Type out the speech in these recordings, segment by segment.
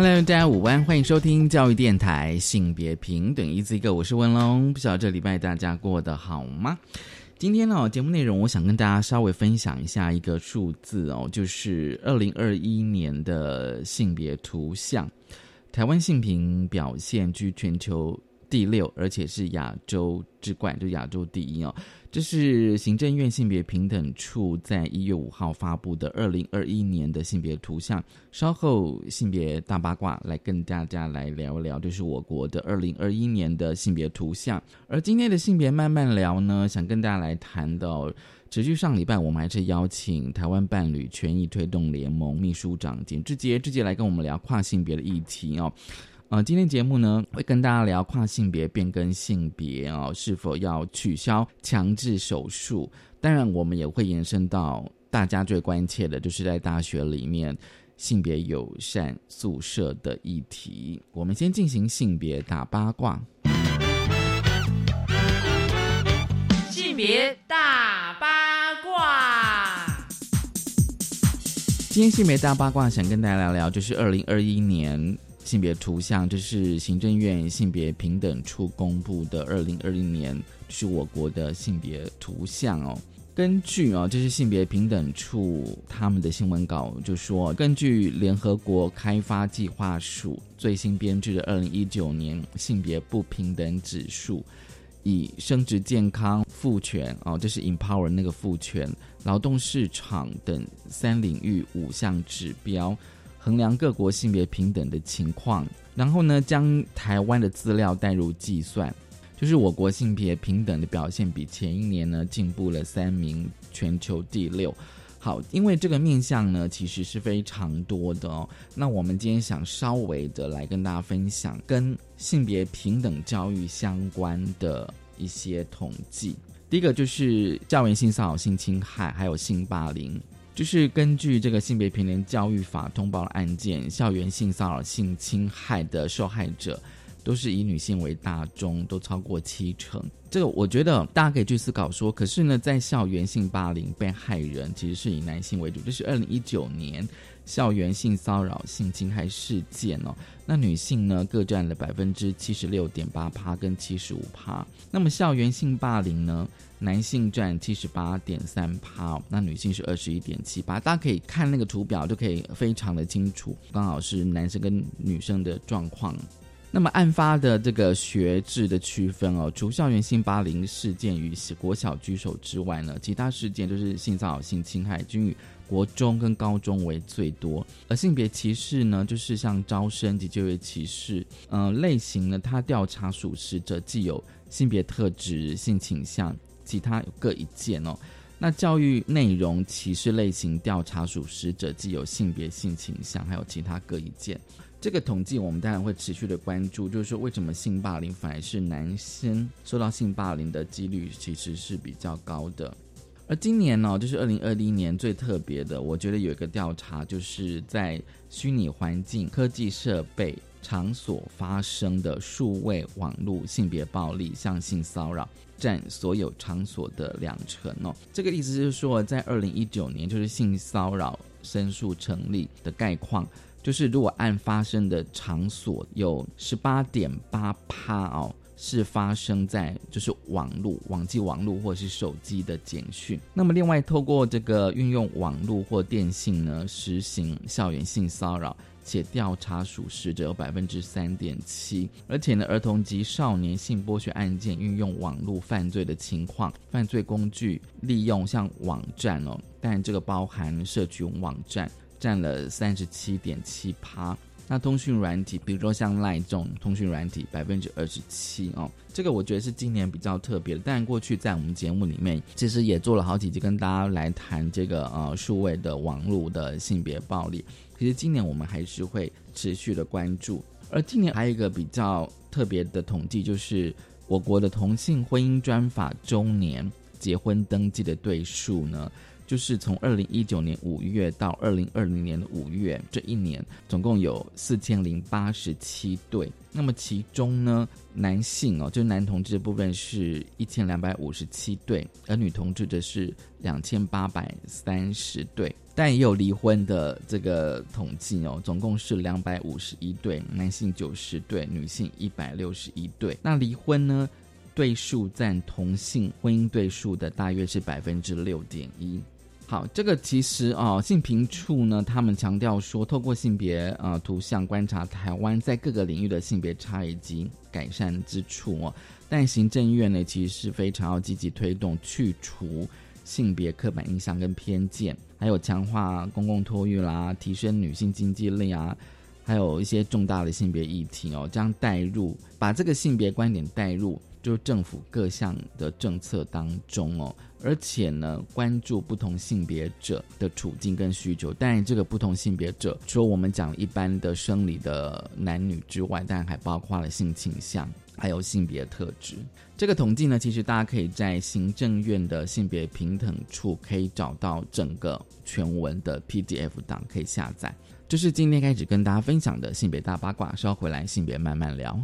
Hello，大家午安，欢迎收听教育电台性别平等一字一个我是文龙。不晓得这礼拜大家过得好吗？今天呢，节目内容我想跟大家稍微分享一下一个数字哦，就是二零二一年的性别图像，台湾性平表现居全球。第六，而且是亚洲之冠，就亚洲第一哦。这是行政院性别平等处在一月五号发布的二零二一年的性别图像。稍后性别大八卦来跟大家来聊一聊，就是我国的二零二一年的性别图像。而今天的性别慢慢聊呢，想跟大家来谈到，持续上礼拜我们还是邀请台湾伴侣权益推动联盟秘书长简志杰志杰来跟我们聊跨性别的议题哦。呃，今天节目呢会跟大家聊跨性别变更性别哦，是否要取消强制手术？当然，我们也会延伸到大家最关切的，就是在大学里面性别友善宿舍的议题。我们先进行性别大八卦。性别大八卦。今天性别大八卦想跟大家聊聊，就是二零二一年。性别图像，这是行政院性别平等处公布的二零二零年，是我国的性别图像哦。根据啊，这是性别平等处他们的新闻稿就说，根据联合国开发计划署最新编制的二零一九年性别不平等指数，以生殖健康、赋权哦，这是 empower 那个赋权、劳动市场等三领域五项指标。衡量各国性别平等的情况，然后呢，将台湾的资料带入计算，就是我国性别平等的表现比前一年呢进步了三名，全球第六。好，因为这个面向呢其实是非常多的哦。那我们今天想稍微的来跟大家分享跟性别平等教育相关的一些统计。第一个就是校园性骚扰、性侵害，还有性霸凌。就是根据这个性别平等教育法通报的案件，校园性骚扰、性侵害的受害者都是以女性为大宗，都超过七成。这个我觉得大家可以去思考说，可是呢，在校园性霸凌被害人其实是以男性为主。这是二零一九年校园性骚扰、性侵害事件哦，那女性呢各占了百分之七十六点八趴跟七十五趴。那么校园性霸凌呢？男性占七十八点三趴，那女性是二十一点七八。大家可以看那个图表，就可以非常的清楚，刚好是男生跟女生的状况。那么案发的这个学制的区分哦，除校园性霸凌事件与国小居首之外呢，其他事件都是性骚扰、性侵害均以国中跟高中为最多。而性别歧视呢，就是像招生及就业歧视，嗯，类型呢，它调查属实者既有性别特质、性倾向。其他各一件哦，那教育内容歧视类型调查属实者既有性别性倾向，还有其他各一件。这个统计我们当然会持续的关注，就是说为什么性霸凌反而是男生受到性霸凌的几率其实是比较高的。而今年呢，就是二零二一年最特别的，我觉得有一个调查，就是在虚拟环境、科技设备。场所发生的数位网络性别暴力、向性骚扰占所有场所的两成哦。这个意思是说，在二零一九年，就是性骚扰申诉成立的概况，就是如果案发生的场所有十八点八趴哦，是发生在就是网络、网际网络或是手机的简讯。那么另外，透过这个运用网络或电信呢，实行校园性骚扰。且调查属实者有百分之三点七，而且呢，儿童及少年性剥削案件运用网络犯罪的情况，犯罪工具利用像网站哦，但这个包含社群网站占了三十七点七趴。那通讯软体，比如说像赖这种通讯软体，百分之二十七哦，这个我觉得是今年比较特别的。但过去在我们节目里面，其实也做了好几集跟大家来谈这个呃数位的网络的性别暴力。其实今年我们还是会持续的关注，而今年还有一个比较特别的统计，就是我国的同性婚姻专法周年结婚登记的对数呢。就是从二零一九年五月到二零二零年的五月这一年，总共有四千零八十七对。那么其中呢，男性哦，就男同志的部分是一千两百五十七对，而女同志则是两千八百三十对。但也有离婚的这个统计哦，总共是两百五十一对，男性九十对，女性一百六十一对。那离婚呢，对数占同性婚姻对数的大约是百分之六点一。好，这个其实啊，性平处呢，他们强调说，透过性别呃图像观察台湾在各个领域的性别差异及改善之处哦。但行政院呢，其实是非常要积极推动去除性别刻板印象跟偏见，还有强化公共托育啦，提升女性经济力啊，还有一些重大的性别议题哦，将带入把这个性别观点带入，就是政府各项的政策当中哦。而且呢，关注不同性别者的处境跟需求。当然，这个不同性别者，除了我们讲一般的生理的男女之外，当然还包括了性倾向，还有性别特质。这个统计呢，其实大家可以在行政院的性别平等处可以找到整个全文的 PDF 档，可以下载。这是今天开始跟大家分享的性别大八卦。稍回来，性别慢慢聊。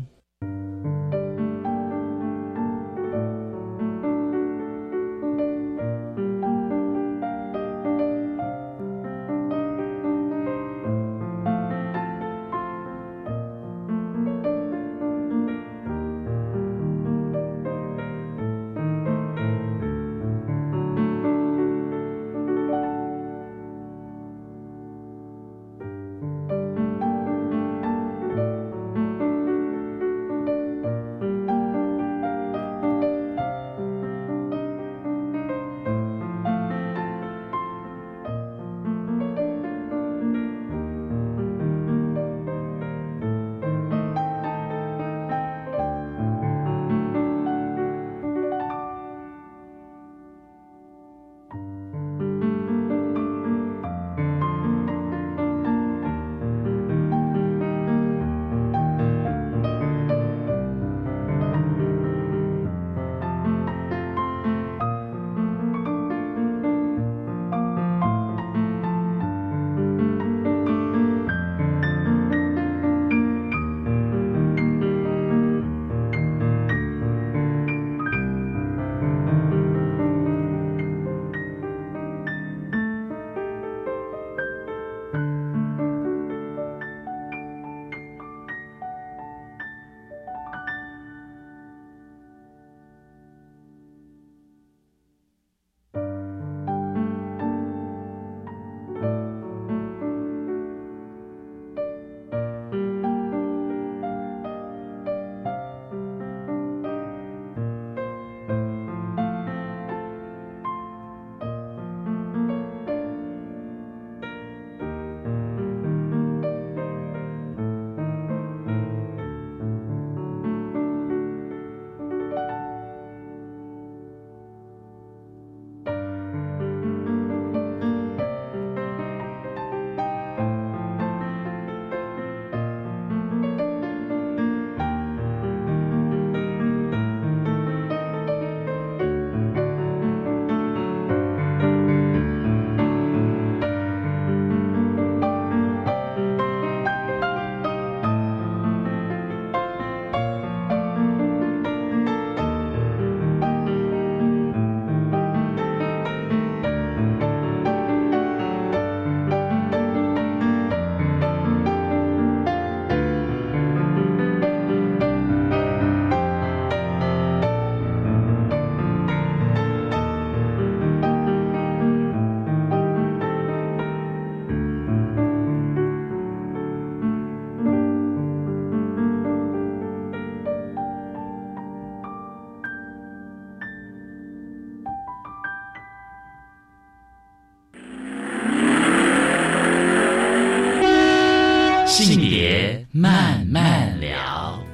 慢慢聊。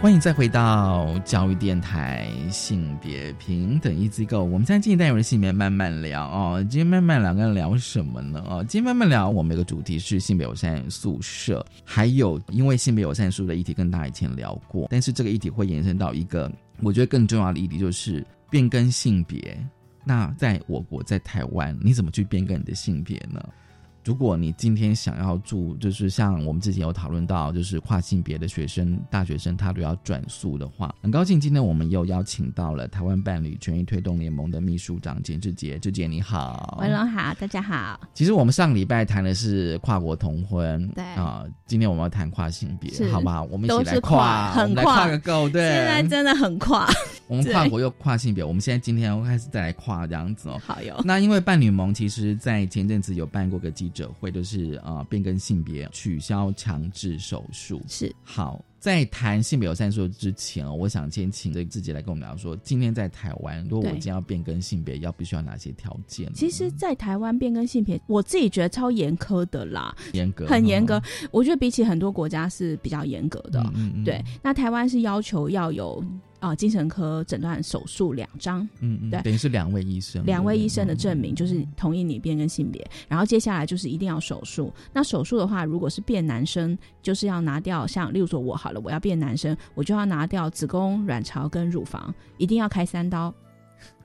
欢迎再回到教育电台性别平等一机构。我们现在进一单元性别慢慢聊哦。今天慢慢聊跟聊什么呢？哦，今天慢慢聊，我们有个主题是性别友善宿舍，还有因为性别友善宿舍的议题跟大家以前聊过，但是这个议题会延伸到一个我觉得更重要的议题，就是变更性别。那在我国，在台湾，你怎么去变更你的性别呢？如果你今天想要住，就是像我们之前有讨论到，就是跨性别的学生、大学生，他都要转宿的话，很高兴今天我们又邀请到了台湾伴侣权益推动联盟的秘书长简志杰，志杰你好，文龙好，大家好。其实我们上礼拜谈的是跨国同婚，对啊，今天我们要谈跨性别，好不好？我们一起来跨，很跨个够，对，现在真的很跨。我们跨国又跨性别，我们现在今天要开始再来跨这样子哦。好哟。那因为伴侣盟其实在前阵子有办过个记者会，就是呃变更性别取消强制手术。是好，在谈性别友善说之前哦，我想先请这自己来跟我们聊说，今天在台湾，如果我今天要变更性别，要必须要哪些条件？其实，在台湾变更性别，我自己觉得超严苛的啦，严格，很严格。我觉得比起很多国家是比较严格的。嗯嗯对，那台湾是要求要有。啊，精神科诊断手术两张，嗯嗯，对，等于是两位医生，两位医生的证明就是同意你变更性别，然后接下来就是一定要手术。那手术的话，如果是变男生，就是要拿掉，像例如说我好我要变男生，我就要拿掉子宫、卵巢跟乳房，一定要开三刀。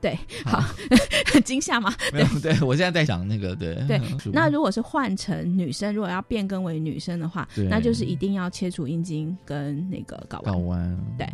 对，好，惊吓吗？没有，对我现在在想那个，对对。那如果是换成女生，如果要变更为女生的话，那就是一定要切除阴茎跟那个睾睾丸。对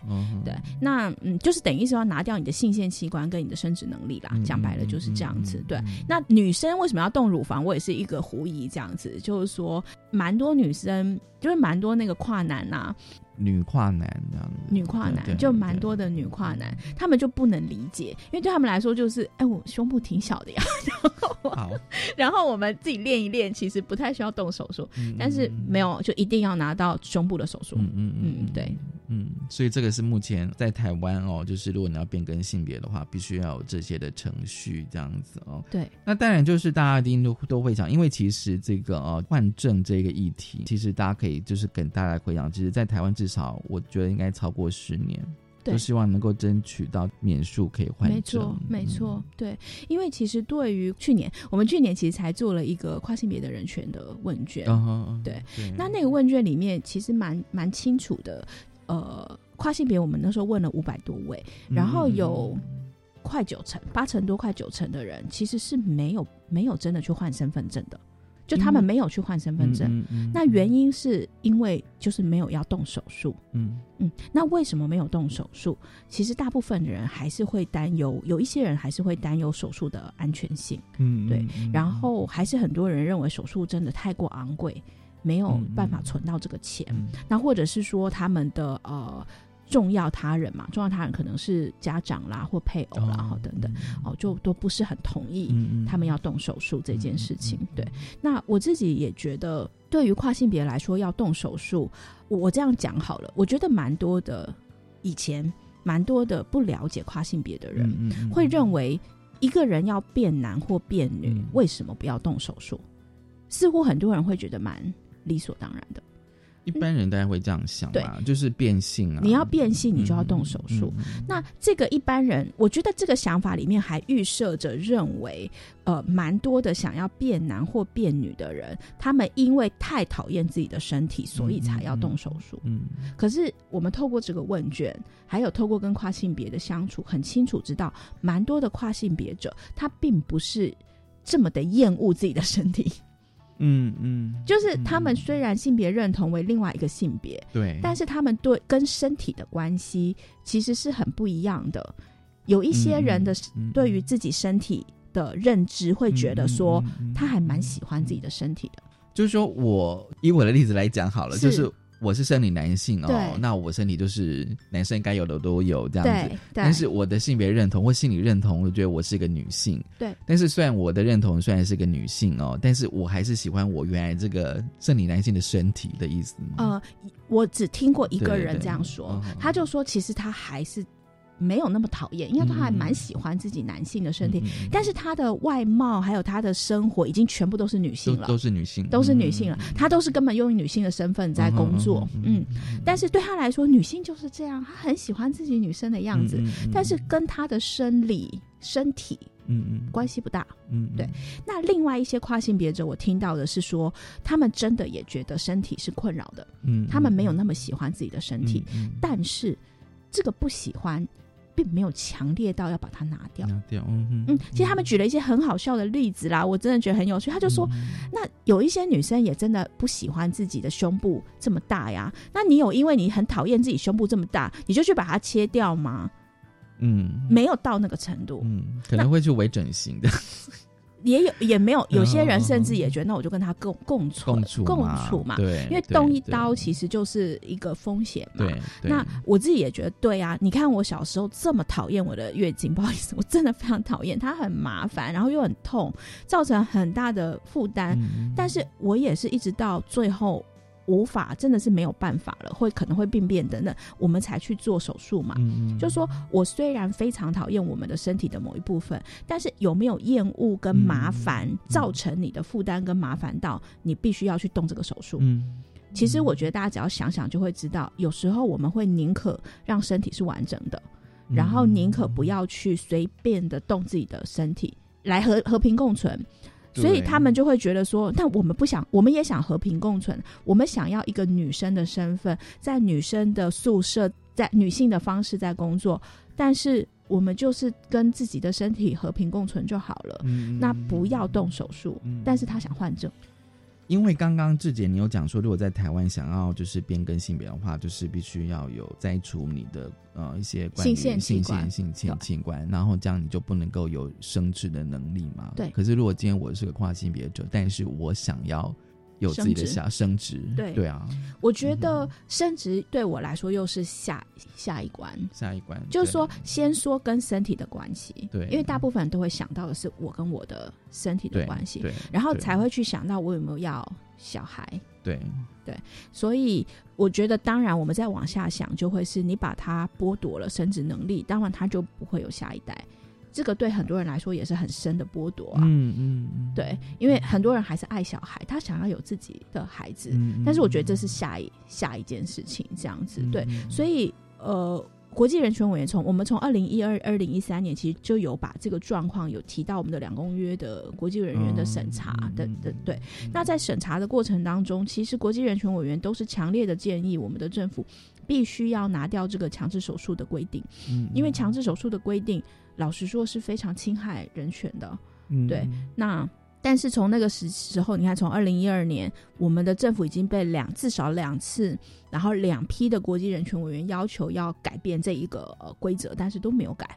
对，那嗯，就是等于是要拿掉你的性腺器官跟你的生殖能力啦。讲白了就是这样子。对，那女生为什么要动乳房？我也是一个狐疑，这样子，就是说，蛮多女生，就是蛮多那个跨男呐。女跨男这样子，女跨男就蛮多的女跨男，他们就不能理解，因为对他们来说就是，哎，我胸部挺小的呀。然后，然后我们自己练一练，其实不太需要动手术，但是没有就一定要拿到胸部的手术。嗯嗯嗯，对，嗯，所以这个是目前在台湾哦，就是如果你要变更性别的话，必须要有这些的程序这样子哦。对，那当然就是大家一定都都会想，因为其实这个呃换证这个议题，其实大家可以就是跟大家回想，其实，在台湾至少我觉得应该超过十年。都希望能够争取到免数可以换没错，没错，对，因为其实对于去年，我们去年其实才做了一个跨性别的人权的问卷，对，那那个问卷里面其实蛮蛮清楚的，呃，跨性别我们那时候问了五百多位，然后有快九成，八成多快九成的人其实是没有没有真的去换身份证的。就他们没有去换身份证，那原因是因为就是没有要动手术。嗯嗯，那为什么没有动手术？其实大部分的人还是会担忧，有一些人还是会担忧手术的安全性。嗯，对。然后还是很多人认为手术真的太过昂贵，没有办法存到这个钱。那或者是说他们的呃。重要他人嘛，重要他人可能是家长啦或配偶啦，哈等等，哦，就都不是很同意他们要动手术这件事情。对，那我自己也觉得，对于跨性别来说要动手术，我这样讲好了，我觉得蛮多的以前蛮多的不了解跨性别的人会认为，一个人要变男或变女，为什么不要动手术？似乎很多人会觉得蛮理所当然的。一般人大家会这样想嘛，就是变性啊。你要变性，你就要动手术。那这个一般人，我觉得这个想法里面还预设着认为，呃，蛮多的想要变男或变女的人，他们因为太讨厌自己的身体，所以才要动手术。嗯。可是我们透过这个问卷，还有透过跟跨性别的相处，很清楚知道，蛮多的跨性别者，他并不是这么的厌恶自己的身体。嗯嗯，就是他们虽然性别认同为另外一个性别，对，但是他们对跟身体的关系其实是很不一样的。有一些人的对于自己身体的认知，会觉得说他还蛮喜欢自己的身体的。就是说我以我的例子来讲好了，就是。我是生理男性哦，那我身体就是男生该有的都有这样子。但是我的性别认同或心理认同，我觉得我是一个女性。对。但是虽然我的认同虽然是个女性哦，但是我还是喜欢我原来这个生理男性的身体的意思吗？呃，我只听过一个人这样说，他就说其实他还是没有那么讨厌，因为他还蛮喜欢自己男性的身体，但是他的外貌还有他的生活已经全部都是女性了，都是女性，都是女性了。他都是根本用女性的身份在工作，嗯。但是对他来说，女性就是这样，他很喜欢自己女生的样子，但是跟他的生理身体，嗯嗯，关系不大，嗯，对。那另外一些跨性别者，我听到的是说，他们真的也觉得身体是困扰的，嗯，他们没有那么喜欢自己的身体，但是这个不喜欢。并没有强烈到要把它拿掉。拿掉，嗯嗯。其实他们举了一些很好笑的例子啦，我真的觉得很有趣。他就说，那有一些女生也真的不喜欢自己的胸部这么大呀。那你有因为你很讨厌自己胸部这么大，你就去把它切掉吗？嗯，没有到那个程度。嗯，可能会去微整形的。也有也没有，有些人甚至也觉得，那我就跟他共共处共处嘛。对，因为动一刀其实就是一个风险嘛。对，那我自己也觉得对啊。你看我小时候这么讨厌我的月经，不好意思，我真的非常讨厌，它很麻烦，然后又很痛，造成很大的负担。但是我也是一直到最后。无法真的是没有办法了，会可能会病变等等，我们才去做手术嘛。嗯就说我虽然非常讨厌我们的身体的某一部分，但是有没有厌恶跟麻烦造成你的负担跟麻烦到你必须要去动这个手术？嗯，其实我觉得大家只要想想就会知道，有时候我们会宁可让身体是完整的，然后宁可不要去随便的动自己的身体来和和平共存。所以他们就会觉得说，但我们不想，我们也想和平共存，我们想要一个女生的身份，在女生的宿舍，在女性的方式在工作，但是我们就是跟自己的身体和平共存就好了。那不要动手术，但是他想换证。因为刚刚志杰你有讲说，如果在台湾想要就是变更性别的话，就是必须要有摘除你的呃一些关于性性性腺器官，然后这样你就不能够有生殖的能力嘛。对。可是如果今天我是个跨性别者，但是我想要。有自己的下升值，对。对啊，我觉得升值对我来说又是下下一关，下一关就是说先说跟身体的关系，对，因为大部分人都会想到的是我跟我的身体的关系，对，然后才会去想到我有没有要小孩，对。对，所以我觉得当然我们再往下想，就会是你把他剥夺了生殖能力，当然他就不会有下一代。这个对很多人来说也是很深的剥夺啊，嗯嗯，对，因为很多人还是爱小孩，他想要有自己的孩子，但是我觉得这是下一下一件事情，这样子，对，所以呃，国际人权委员从我们从二零一二二零一三年其实就有把这个状况有提到我们的两公约的国际人员的审查的的对，那在审查的过程当中，其实国际人权委员都是强烈的建议我们的政府必须要拿掉这个强制手术的规定，嗯，因为强制手术的规定。老实说是非常侵害人权的，对。那但是从那个时时候，你看，从二零一二年，我们的政府已经被两至少两次，然后两批的国际人权委员要求要改变这一个规则，但是都没有改，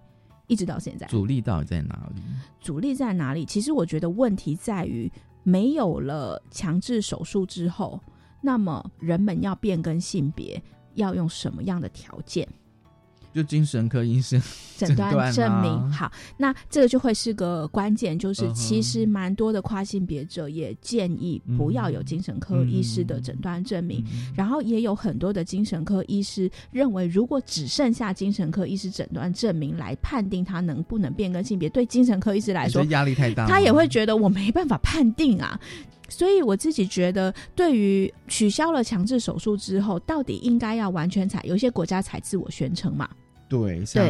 一直到现在。阻力到底在哪里？阻力在哪里？其实我觉得问题在于，没有了强制手术之后，那么人们要变更性别，要用什么样的条件？就精神科医生 诊断证明。好，那这个就会是个关键，就是其实蛮多的跨性别者也建议不要有精神科医师的诊断证明，然后也有很多的精神科医师认为，如果只剩下精神科医师诊断证明来判定他能不能变更性别，对精神科医师来说压力太大，他也会觉得我没办法判定啊。所以我自己觉得，对于取消了强制手术之后，到底应该要完全采，有些国家采自我宣称嘛。对，像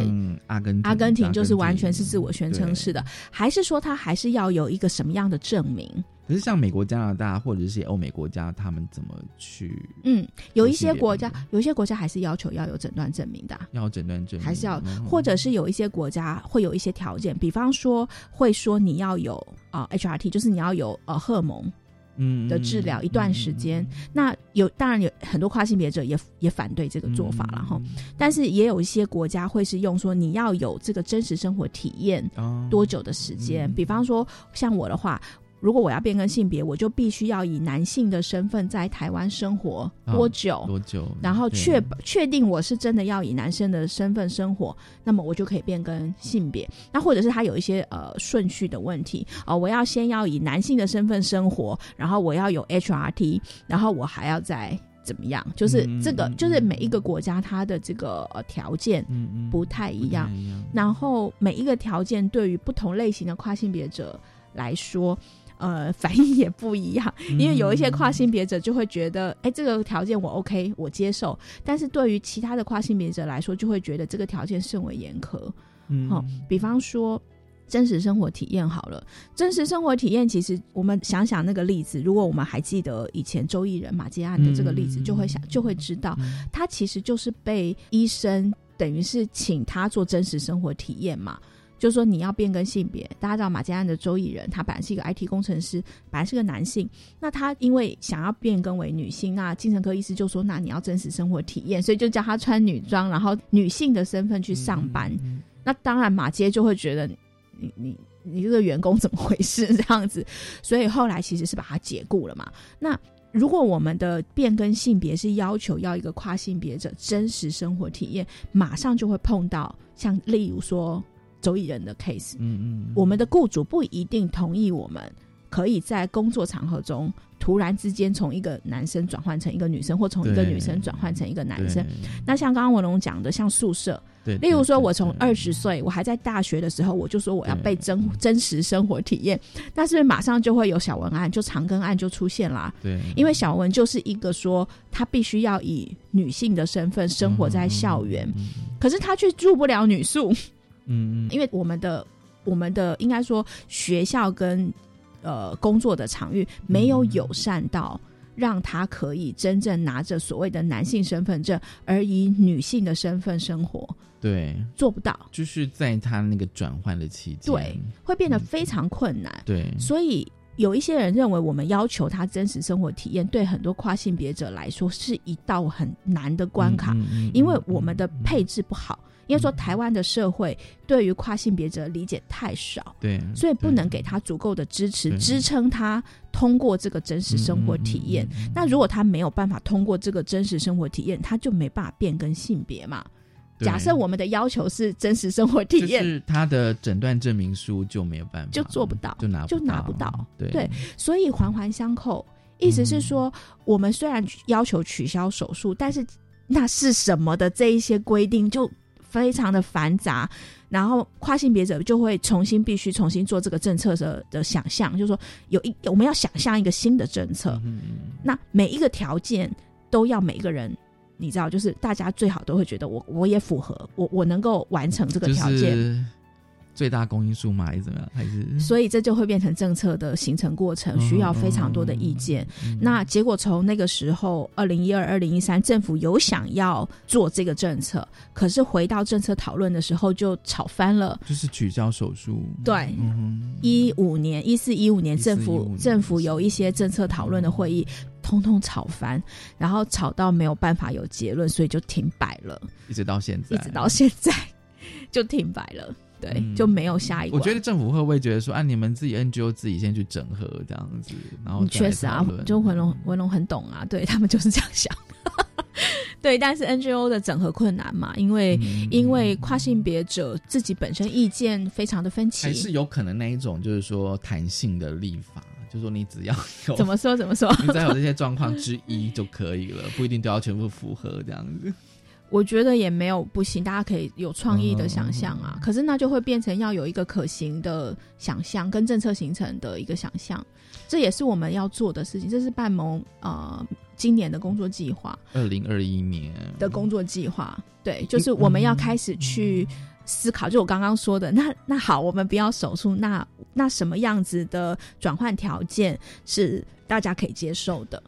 阿根阿根廷就是完全是自我宣称式的，还是说他还是要有一个什么样的证明？可是像美国、加拿大或者是些欧美国家，他们怎么去？嗯，有一些国家，有一些国家还是要求要有诊断证明的，要诊断证明，还是要，或者是有一些国家会有一些条件，比方说会说你要有啊 HRT，就是你要有呃荷尔蒙。嗯的治疗一段时间，那有当然有很多跨性别者也也反对这个做法了哈，但是也有一些国家会是用说你要有这个真实生活体验多久的时间，比方说像我的话。如果我要变更性别，我就必须要以男性的身份在台湾生活多久？多久？然后确确定我是真的要以男生的身份生活，那么我就可以变更性别。那或者是他有一些呃顺序的问题啊，我要先要以男性的身份生活，然后我要有 HRT，然后我还要再怎么样？就是这个，就是每一个国家它的这个条件不太一样，然后每一个条件对于不同类型的跨性别者来说，呃，反应也不一样。因为有一些跨性别者就会觉得，哎，这个条件我 OK，我接受；但是对于其他的跨性别者来说，就会觉得这个条件甚为严苛。好，比方说。真实生活体验好了，真实生活体验其实我们想想那个例子，如果我们还记得以前周艺人马杰案的这个例子，就会想就会知道，他其实就是被医生等于是请他做真实生活体验嘛，就说你要变更性别。大家知道马家安的周艺人，他本来是一个 IT 工程师，本来是个男性，那他因为想要变更为女性，那精神科医师就说，那你要真实生活体验，所以就叫他穿女装，然后女性的身份去上班。那当然马街就会觉得。你你你这个员工怎么回事？这样子，所以后来其实是把他解雇了嘛。那如果我们的变更性别是要求要一个跨性别者真实生活体验，马上就会碰到像例如说周艺人的 case。嗯嗯，我们的雇主不一定同意我们可以在工作场合中。突然之间从一个男生转换成一个女生，或从一个女生转换成一个男生。那像刚刚文龙讲的，像宿舍，对例如说我从二十岁，我还在大学的时候，我就说我要被真真实生活体验，但是马上就会有小文案，就长庚案就出现啦。对，因为小文就是一个说他必须要以女性的身份生活在校园，可是他却住不了女宿。嗯，因为我们的我们的应该说学校跟。呃，工作的场域没有友善到让他可以真正拿着所谓的男性身份证，而以女性的身份生活。对，做不到。就是在他那个转换的期间，对，会变得非常困难。对，所以有一些人认为，我们要求他真实生活体验，对很多跨性别者来说是一道很难的关卡，因为我们的配置不好。因为说台湾的社会对于跨性别者理解太少，对，所以不能给他足够的支持，支撑他通过这个真实生活体验。那如果他没有办法通过这个真实生活体验，他就没办法变更性别嘛？假设我们的要求是真实生活体验，他的诊断证明书就没有办法，就做不到，就拿就拿不到。对，所以环环相扣，意思是说，我们虽然要求取消手术，但是那是什么的这一些规定就。非常的繁杂，然后跨性别者就会重新必须重新做这个政策的的想象，就是说有一我们要想象一个新的政策，那每一个条件都要每一个人，你知道，就是大家最好都会觉得我我也符合，我我能够完成这个条件。最大公因数嘛，还是怎么样？还是所以这就会变成政策的形成过程，需要非常多的意见。那结果从那个时候，二零一二、二零一三，政府有想要做这个政策，可是回到政策讨论的时候就吵翻了，就是取消手术。对，一五年、一四、一五年，政府政府有一些政策讨论的会议，通通吵翻，然后吵到没有办法有结论，所以就停摆了，一直到现在，一直到现在就停摆了。对，就没有下一个。我觉得政府会不会觉得说，啊，你们自己 NGO 自己先去整合这样子，然后确实啊，就文龙文龙很懂啊，对他们就是这样想。对，但是 NGO 的整合困难嘛，因为因为跨性别者自己本身意见非常的分歧，还是有可能那一种就是说弹性的立法，就是说你只要有怎么说怎么说，你只要有这些状况之一就可以了，不一定都要全部符合这样子。我觉得也没有不行，大家可以有创意的想象啊。可是那就会变成要有一个可行的想象跟政策形成的一个想象，这也是我们要做的事情。这是半盟呃今年的工作计划，二零二一年的工作计划。对，就是我们要开始去思考。就我刚刚说的，那那好，我们不要手术，那那什么样子的转换条件是大家可以接受的？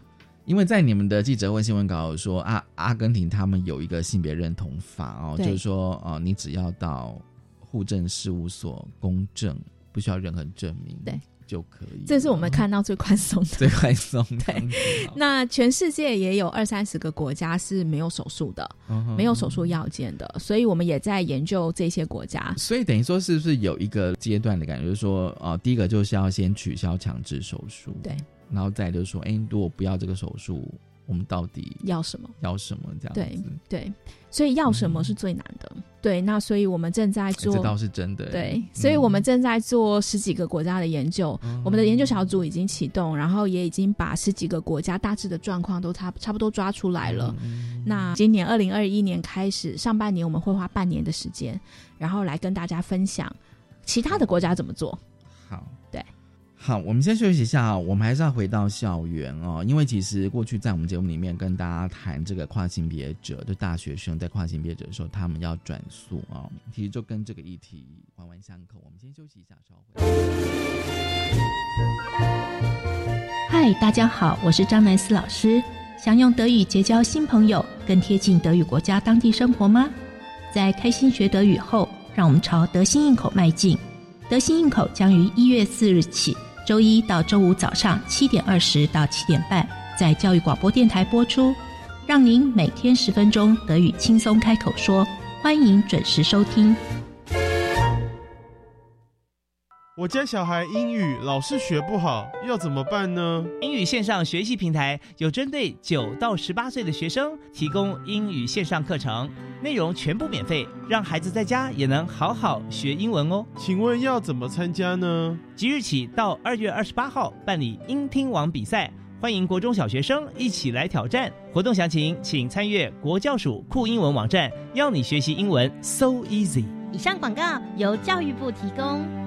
因为在你们的记者问新闻稿说，阿阿根廷他们有一个性别认同法哦，就是说，哦，你只要到户政事务所公证，不需要任何证明，对，就可以。这是我们看到最宽松的，最宽松。对，那全世界也有二三十个国家是没有手术的，没有手术要件的，所以我们也在研究这些国家。所以等于说，是不是有一个阶段的感觉，就是说，哦，第一个就是要先取消强制手术，对。然后再就是说，哎，如果不要这个手术，我们到底要什么？要什么？这样对对，所以要什么是最难的。对，那所以我们正在做，这倒是真的。对，所以我们正在做十几个国家的研究，我们的研究小组已经启动，然后也已经把十几个国家大致的状况都差差不多抓出来了。那今年二零二一年开始，上半年我们会花半年的时间，然后来跟大家分享其他的国家怎么做。好。好，我们先休息一下我们还是要回到校园哦，因为其实过去在我们节目里面跟大家谈这个跨性别者，就大学生在跨性别者的时候，他们要转宿啊，其实就跟这个议题环环相扣。我们先休息一下，稍后。嗨，大家好，我是张南思老师。想用德语结交新朋友，更贴近德语国家当地生活吗？在开心学德语后，让我们朝德心应口迈进。德心应口将于一月四日起。周一到周五早上七点二十到七点半，在教育广播电台播出，让您每天十分钟德语轻松开口说，欢迎准时收听。我家小孩英语老是学不好，要怎么办呢？英语线上学习平台有针对九到十八岁的学生提供英语线上课程，内容全部免费，让孩子在家也能好好学英文哦。请问要怎么参加呢？即日起到二月二十八号办理英听网比赛，欢迎国中小学生一起来挑战。活动详情请参阅国教署酷英文网站，要你学习英文 so easy。以上广告由教育部提供。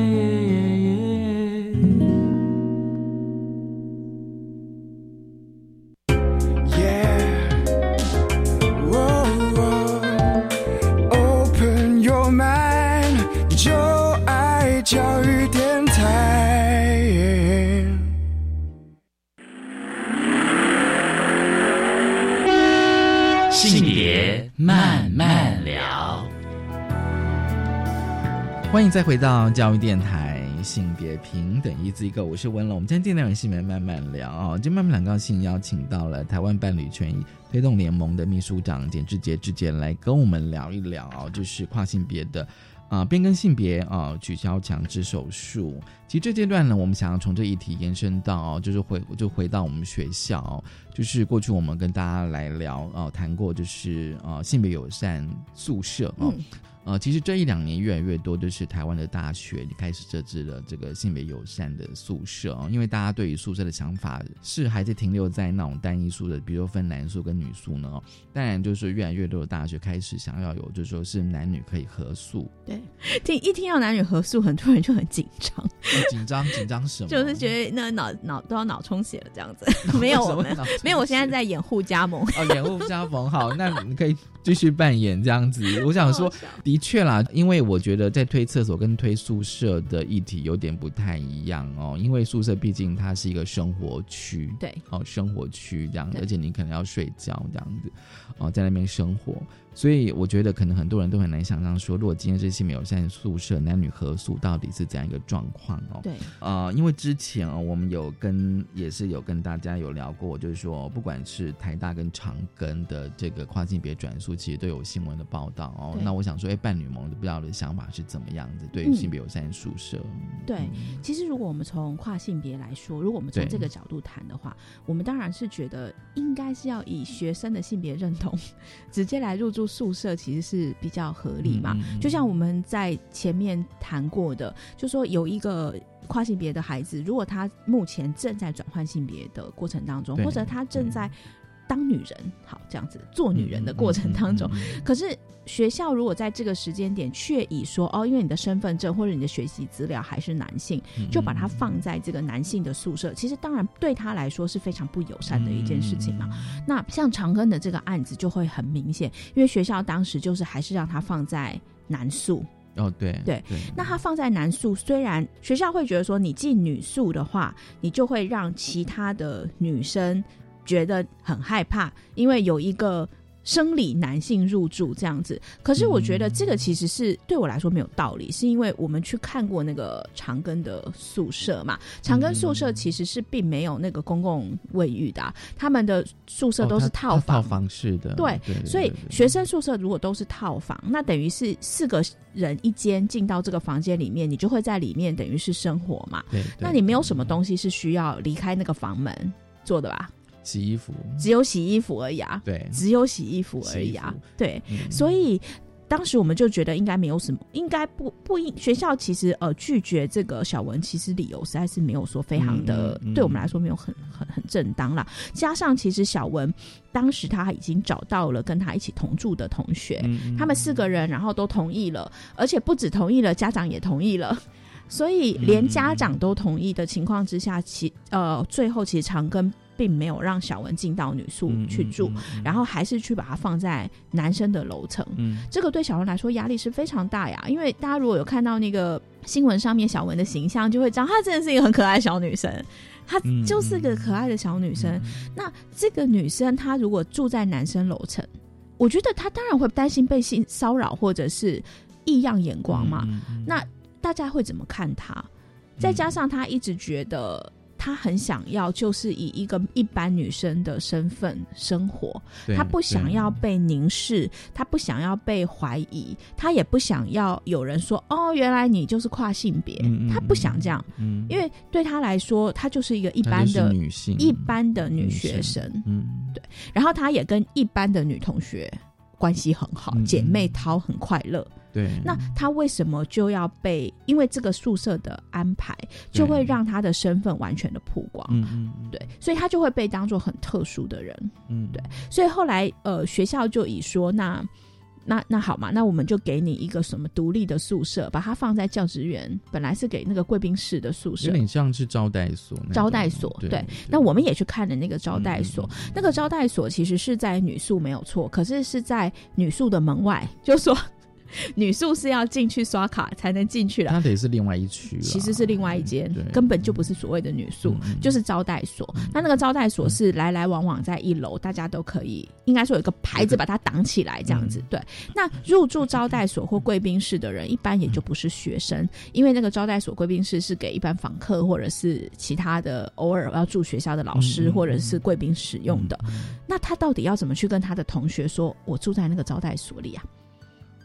欢迎再回到教育电台，性别平等一字一个，我是温龙。我们今天电台性别慢慢聊啊，今天慢慢很高兴邀请到了台湾伴侣权益推动联盟的秘书长简志杰志杰来跟我们聊一聊，就是跨性别的啊变更性别啊取消强制手术。其实这阶段呢，我们想要从这一题延伸到，就是回就回到我们学校，就是过去我们跟大家来聊啊谈过，就是啊性别友善宿舍啊。呃，其实这一两年越来越多，就是台湾的大学你开始设置了这个性别友善的宿舍啊，因为大家对于宿舍的想法是还是停留在那种单一宿的，比如说分男宿跟女宿呢。当然，就是越来越多的大学开始想要有，就说是男女可以合宿。对，听一听到男女合宿，很多人就很紧张。紧张紧张什么？就是觉得那脑脑都要脑充血了这样子。没有我们没有，我现在在掩护加盟。哦，掩护加盟好，那你可以。继续扮演这样子，我想说，的确啦，因为我觉得在推厕所跟推宿舍的议题有点不太一样哦，因为宿舍毕竟它是一个生活区，对，哦，生活区这样，而且你可能要睡觉这样子，哦，在那边生活。所以我觉得可能很多人都很难想象说，如果今天这些没有在宿舍男女合宿，到底是怎样一个状况哦？对，呃，因为之前哦，我们有跟也是有跟大家有聊过，就是说，不管是台大跟长庚的这个跨性别转宿，其实都有新闻的报道哦。那我想说，哎，伴侣盟的不知道的想法是怎么样子？对于性别友善宿舍，对，其实如果我们从跨性别来说，如果我们从这个角度谈的话，我们当然是觉得应该是要以学生的性别认同 直接来入住。住宿舍其实是比较合理嘛，就像我们在前面谈过的，就说有一个跨性别的孩子，如果他目前正在转换性别的过程当中，或者他正在当女人，好这样子做女人的过程当中，可是学校如果在这个时间点却以说哦，因为你的身份证或者你的学习资料还是男性，就把它放在这个男性的宿舍，其实当然对他来说是非常不友善的一件事情嘛。那像长庚的这个案子就会很明显，因为学校当时就是还是让他放在男宿。哦，对对，那他放在男宿，虽然学校会觉得说你进女宿的话，你就会让其他的女生觉得很害怕，因为有一个。生理男性入住这样子，可是我觉得这个其实是对我来说没有道理，是因为我们去看过那个长庚的宿舍嘛，长庚宿舍其实是并没有那个公共卫浴的，他们的宿舍都是套房，套房式的，对，所以学生宿舍如果都是套房，那等于是四个人一间进到这个房间里面，你就会在里面等于是生活嘛，对，那你没有什么东西是需要离开那个房门做的吧？洗衣服，只有洗衣服而已啊！对，只有洗衣服而已啊！对，所以当时我们就觉得应该没有什么，应该不不应学校其实呃拒绝这个小文，其实理由实在是没有说非常的，对我们来说没有很很很正当啦。加上其实小文当时他已经找到了跟他一起同住的同学，他们四个人然后都同意了，而且不止同意了，家长也同意了，所以连家长都同意的情况之下，其呃最后其实长庚。并没有让小文进到女宿去住，然后还是去把它放在男生的楼层。嗯，这个对小文来说压力是非常大呀。因为大家如果有看到那个新闻上面小文的形象，就会知道她真的是一个很可爱小女生，她就是个可爱的小女生。那这个女生她如果住在男生楼层，我觉得她当然会担心被性骚扰或者是异样眼光嘛。那大家会怎么看她？再加上她一直觉得。她很想要，就是以一个一般女生的身份生活。她不想要被凝视，她不想要被怀疑，她也不想要有人说：“哦，原来你就是跨性别。”她不想这样，因为对她来说，她就是一个一般的女性，一般的女学生。嗯，对。然后她也跟一般的女同学关系很好，姐妹淘很快乐。对，那他为什么就要被？因为这个宿舍的安排，就会让他的身份完全的曝光。嗯嗯，对，所以他就会被当做很特殊的人。嗯，对，所以后来呃，学校就以说，那那那好嘛，那我们就给你一个什么独立的宿舍，把它放在教职员本来是给那个贵宾室的宿舍，有点像是招待所。招待所，对。那我们也去看了那个招待所，那个招待所其实是在女宿没有错，可是是在女宿的门外，就说。女宿是要进去刷卡才能进去了，那得是另外一区，其实是另外一间，根本就不是所谓的女宿，就是招待所。那那个招待所是来来往往在一楼，大家都可以，应该说有一个牌子把它挡起来，这样子。对，那入住招待所或贵宾室的人，一般也就不是学生，因为那个招待所、贵宾室是给一般访客或者是其他的偶尔要住学校的老师或者是贵宾使用的。那他到底要怎么去跟他的同学说，我住在那个招待所里啊？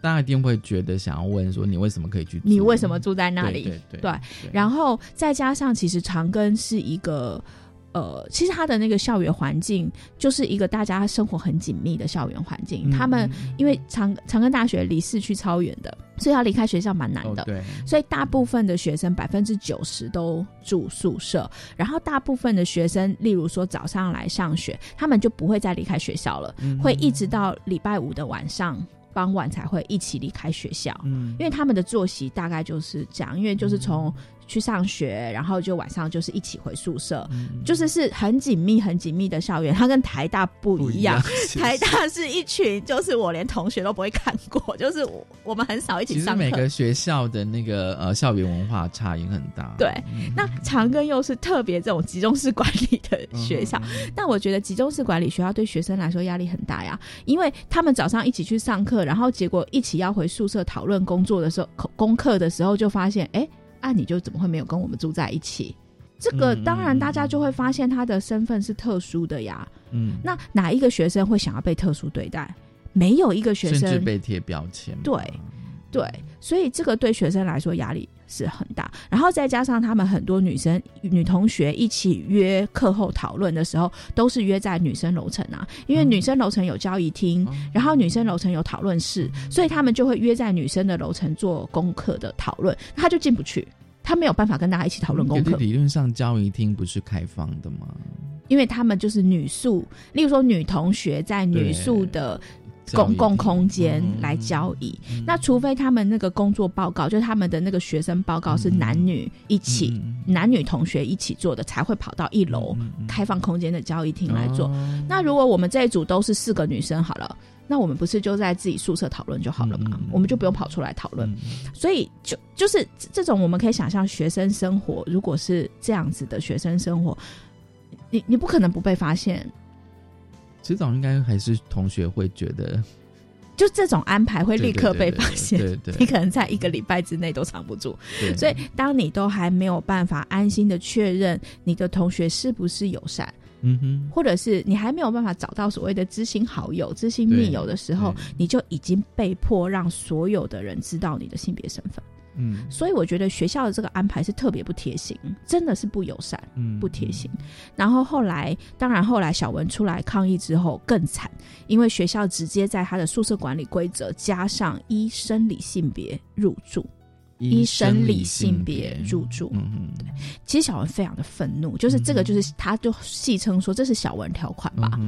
大家一定会觉得想要问说你为什么可以去？你为什么住在那里？对对。然后再加上，其实长庚是一个呃，其实他的那个校园环境就是一个大家生活很紧密的校园环境。他们因为长长庚大学离市区超远的，所以要离开学校蛮难的。对。所以大部分的学生百分之九十都住宿舍，然后大部分的学生，例如说早上来上学，他们就不会再离开学校了，会一直到礼拜五的晚上。傍晚才会一起离开学校，嗯，因为他们的作息大概就是这样，因为就是从。去上学，然后就晚上就是一起回宿舍，就是是很紧密、很紧密的校园。它跟台大不一样，台大是一群，就是我连同学都不会看过，就是我我们很少一起上课。每个学校的那个呃校园文化差异很大。对，那长庚又是特别这种集中式管理的学校，但我觉得集中式管理学校对学生来说压力很大呀，因为他们早上一起去上课，然后结果一起要回宿舍讨论工作的时候、功课的时候，就发现哎。那你就怎么会没有跟我们住在一起？这个当然大家就会发现他的身份是特殊的呀。嗯，那哪一个学生会想要被特殊对待？没有一个学生被贴标签。对，对，所以这个对学生来说压力是很大。然后再加上他们很多女生、女同学一起约课后讨论的时候，都是约在女生楼层啊，因为女生楼层有交易厅，然后女生楼层有讨论室，所以他们就会约在女生的楼层做功课的讨论，他就进不去。他没有办法跟大家一起讨论功课。理论上，交易厅不是开放的吗？因为他们就是女宿，例如说女同学在女宿的公共空间来交易。那除非他们那个工作报告，就是他们的那个学生报告是男女一起、男女同学一起做的，才会跑到一楼开放空间的交易厅来做。那如果我们这一组都是四个女生，好了。那我们不是就在自己宿舍讨论就好了嘛？我们就不用跑出来讨论。所以就就是这种，我们可以想象学生生活，如果是这样子的学生生活，你你不可能不被发现。迟早应该还是同学会觉得，就这种安排会立刻被发现。对对，你可能在一个礼拜之内都藏不住。所以当你都还没有办法安心的确认你的同学是不是友善。嗯哼，或者是你还没有办法找到所谓的知心好友、知心密友的时候，你就已经被迫让所有的人知道你的性别身份。嗯，所以我觉得学校的这个安排是特别不贴心，真的是不友善，不贴心。然后后来，当然后来小文出来抗议之后更惨，因为学校直接在他的宿舍管理规则加上依生理性别入住。依生理性别入住，嗯嗯对，其实小文非常的愤怒，就是这个，就是他就戏称说这是小文条款吧，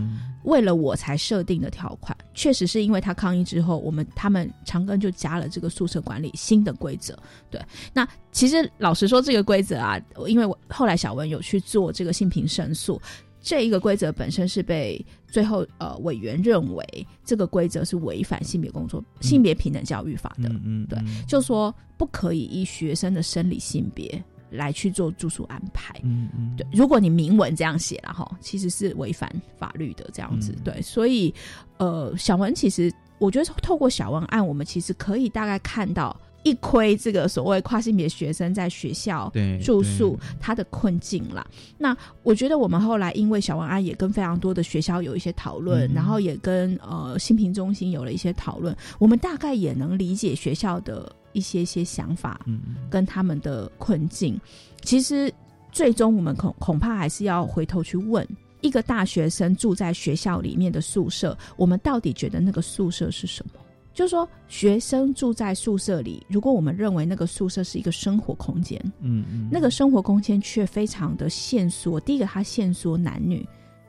为了我才设定的条款，确实是因为他抗议之后，我们他们长庚就加了这个宿舍管理新的规则，对，那其实老实说，这个规则啊，因为我后来小文有去做这个性平申诉。这一个规则本身是被最后呃委员认为这个规则是违反性别工作性别平等教育法的，嗯，对，就说不可以依学生的生理性别来去做住宿安排，嗯嗯，对，如果你明文这样写了哈，其实是违反法律的这样子，对，所以呃，小文其实我觉得透过小文案，我们其实可以大概看到。一窥这个所谓跨性别学生在学校住宿他的困境啦。那我觉得我们后来因为小王安也跟非常多的学校有一些讨论，然后也跟呃新平中心有了一些讨论，我们大概也能理解学校的一些些想法，跟他们的困境。其实最终我们恐恐怕还是要回头去问一个大学生住在学校里面的宿舍，我们到底觉得那个宿舍是什么？就是说，学生住在宿舍里，如果我们认为那个宿舍是一个生活空间，嗯嗯，那个生活空间却非常的限缩。第一个，它限缩男女，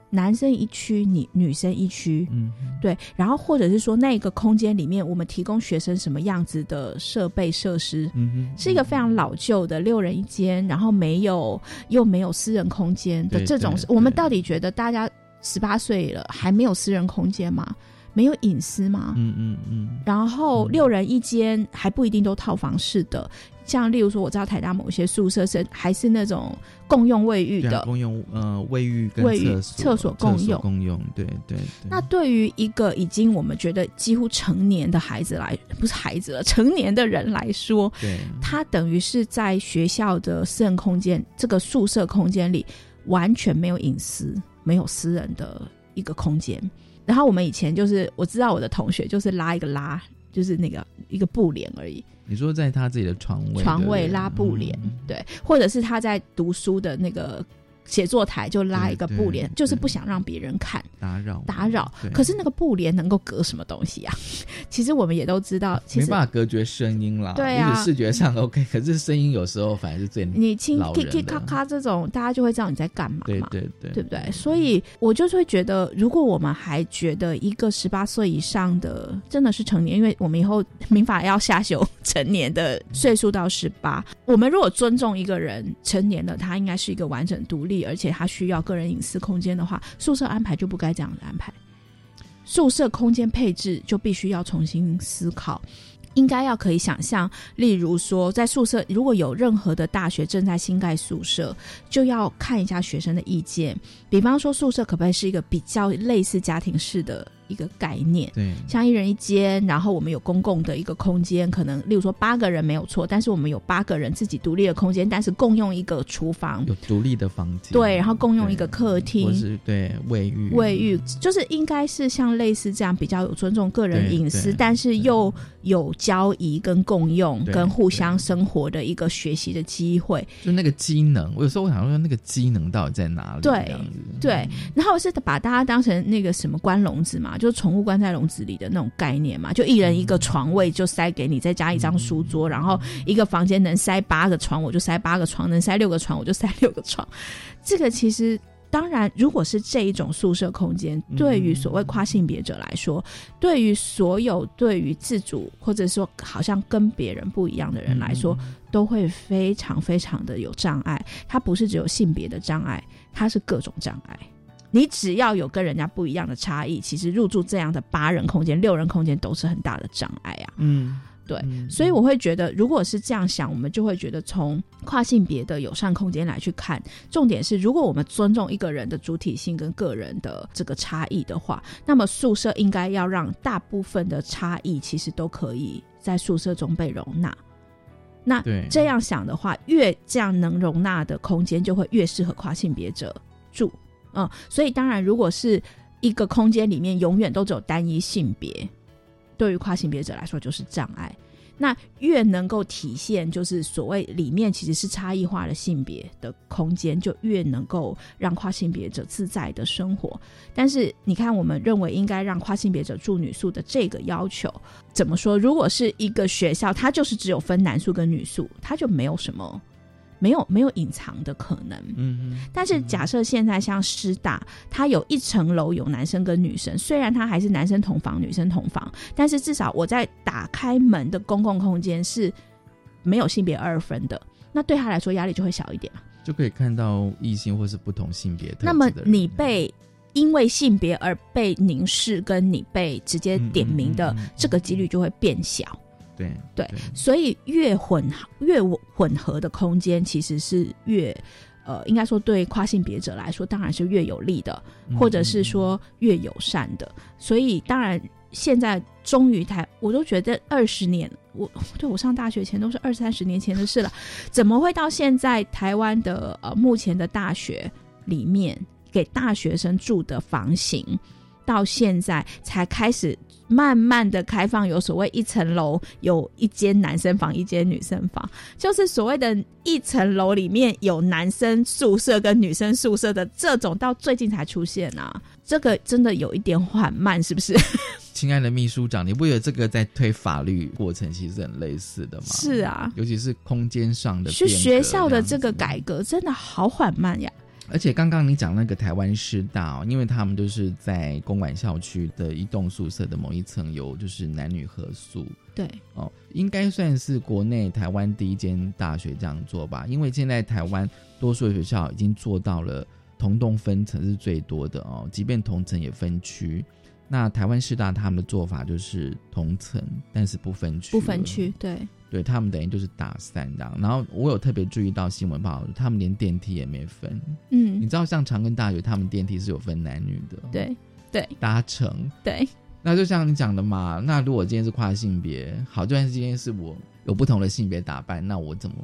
男生一区，女女生一区，嗯，对。然后或者是说，那个空间里面，我们提供学生什么样子的设备设施，嗯是一个非常老旧的六人一间，然后没有又没有私人空间的这种。我们到底觉得大家十八岁了还没有私人空间吗？没有隐私吗？嗯嗯嗯。然后六人一间还不一定都套房式的，像例如说，我知道台大某些宿舍是还是那种共用卫浴的，共用呃卫浴、卫浴、厕所共用、共用。对对。那对于一个已经我们觉得几乎成年的孩子来，不是孩子了，成年的人来说，对，他等于是在学校的私人空间这个宿舍空间里完全没有隐私、没有私人的一个空间。然后我们以前就是，我知道我的同学就是拉一个拉，就是那个一个布帘而已。你说在他自己的床位，床位拉布帘，对，或者是他在读书的那个。写作台就拉一个布帘，就是不想让别人看打扰打扰。可是那个布帘能够隔什么东西啊？其实我们也都知道，没办法隔绝声音啦。对啊，视觉上 OK，可是声音有时候反而是最你听咔咔咔咔这种，大家就会知道你在干嘛嘛。对对对，对不对？所以我就是会觉得，如果我们还觉得一个十八岁以上的真的是成年，因为我们以后民法要下修成年的岁数到十八，我们如果尊重一个人成年了，他应该是一个完整独立。而且他需要个人隐私空间的话，宿舍安排就不该这样的安排。宿舍空间配置就必须要重新思考，应该要可以想象，例如说，在宿舍如果有任何的大学正在新盖宿舍，就要看一下学生的意见。比方说，宿舍可不可以是一个比较类似家庭式的？一个概念，对，像一人一间，然后我们有公共的一个空间，可能例如说八个人没有错，但是我们有八个人自己独立的空间，但是共用一个厨房，有独立的房间，对，然后共用一个客厅，或是对卫浴，卫浴就是应该是像类似这样比较有尊重个人隐私，但是又有交易跟共用跟互相生活的一个学习的机会，就那个机能，我有时候我想说那个机能到底在哪里？对，对，然后是把大家当成那个什么关笼子嘛。就是宠物关在笼子里的那种概念嘛，就一人一个床位就塞给你，再加一张书桌，然后一个房间能塞八个床，我就塞八个床；能塞六个床，我就塞六个床。这个其实当然，如果是这一种宿舍空间，对于所谓跨性别者来说，对于所有对于自主或者说好像跟别人不一样的人来说，都会非常非常的有障碍。它不是只有性别的障碍，它是各种障碍。你只要有跟人家不一样的差异，其实入住这样的八人空间、六人空间都是很大的障碍啊。嗯。对，所以我会觉得，如果是这样想，我们就会觉得从跨性别的友善空间来去看，重点是，如果我们尊重一个人的主体性跟个人的这个差异的话，那么宿舍应该要让大部分的差异其实都可以在宿舍中被容纳。那这样想的话，越这样能容纳的空间，就会越适合跨性别者住。嗯，所以当然，如果是一个空间里面永远都只有单一性别。对于跨性别者来说就是障碍，那越能够体现就是所谓里面其实是差异化的性别的空间，就越能够让跨性别者自在的生活。但是你看，我们认为应该让跨性别者住女宿的这个要求，怎么说？如果是一个学校，它就是只有分男宿跟女宿，它就没有什么。没有没有隐藏的可能，嗯嗯。但是假设现在像师大，它有一层楼有男生跟女生，虽然它还是男生同房、女生同房，但是至少我在打开门的公共空间是没有性别二分的，那对他来说压力就会小一点就可以看到异性或是不同性别。那么你被因为性别而被凝视，跟你被直接点名的这个几率就会变小。对对，所以越混越混合的空间，其实是越呃，应该说对跨性别者来说，当然是越有利的，或者是说越友善的。所以当然，现在终于台，我都觉得二十年，我对我上大学前都是二三十年前的事了，怎么会到现在台湾的呃目前的大学里面给大学生住的房型，到现在才开始。慢慢的开放，有所谓一层楼有一间男生房，一间女生房，就是所谓的一层楼里面有男生宿舍跟女生宿舍的这种，到最近才出现啊，这个真的有一点缓慢，是不是？亲爱的秘书长，你不觉得这个在推法律过程其实很类似的吗？是啊，尤其是空间上的，是学校的这个改革真的好缓慢呀。而且刚刚你讲那个台湾师大，因为他们就是在公馆校区的一栋宿舍的某一层有就是男女合宿，对哦，应该算是国内台湾第一间大学这样做吧。因为现在台湾多数的学校已经做到了同栋分层是最多的哦，即便同层也分区。那台湾师大他们的做法就是同层，但是不分区，不分区，对。对他们等于就是打散这样，然后我有特别注意到新闻报道，他们连电梯也没分。嗯，你知道像长庚大学，他们电梯是有分男女的。对对，搭乘。对，那就像你讲的嘛，那如果今天是跨性别，好，就算是今天是我有不同的性别打扮，那我怎么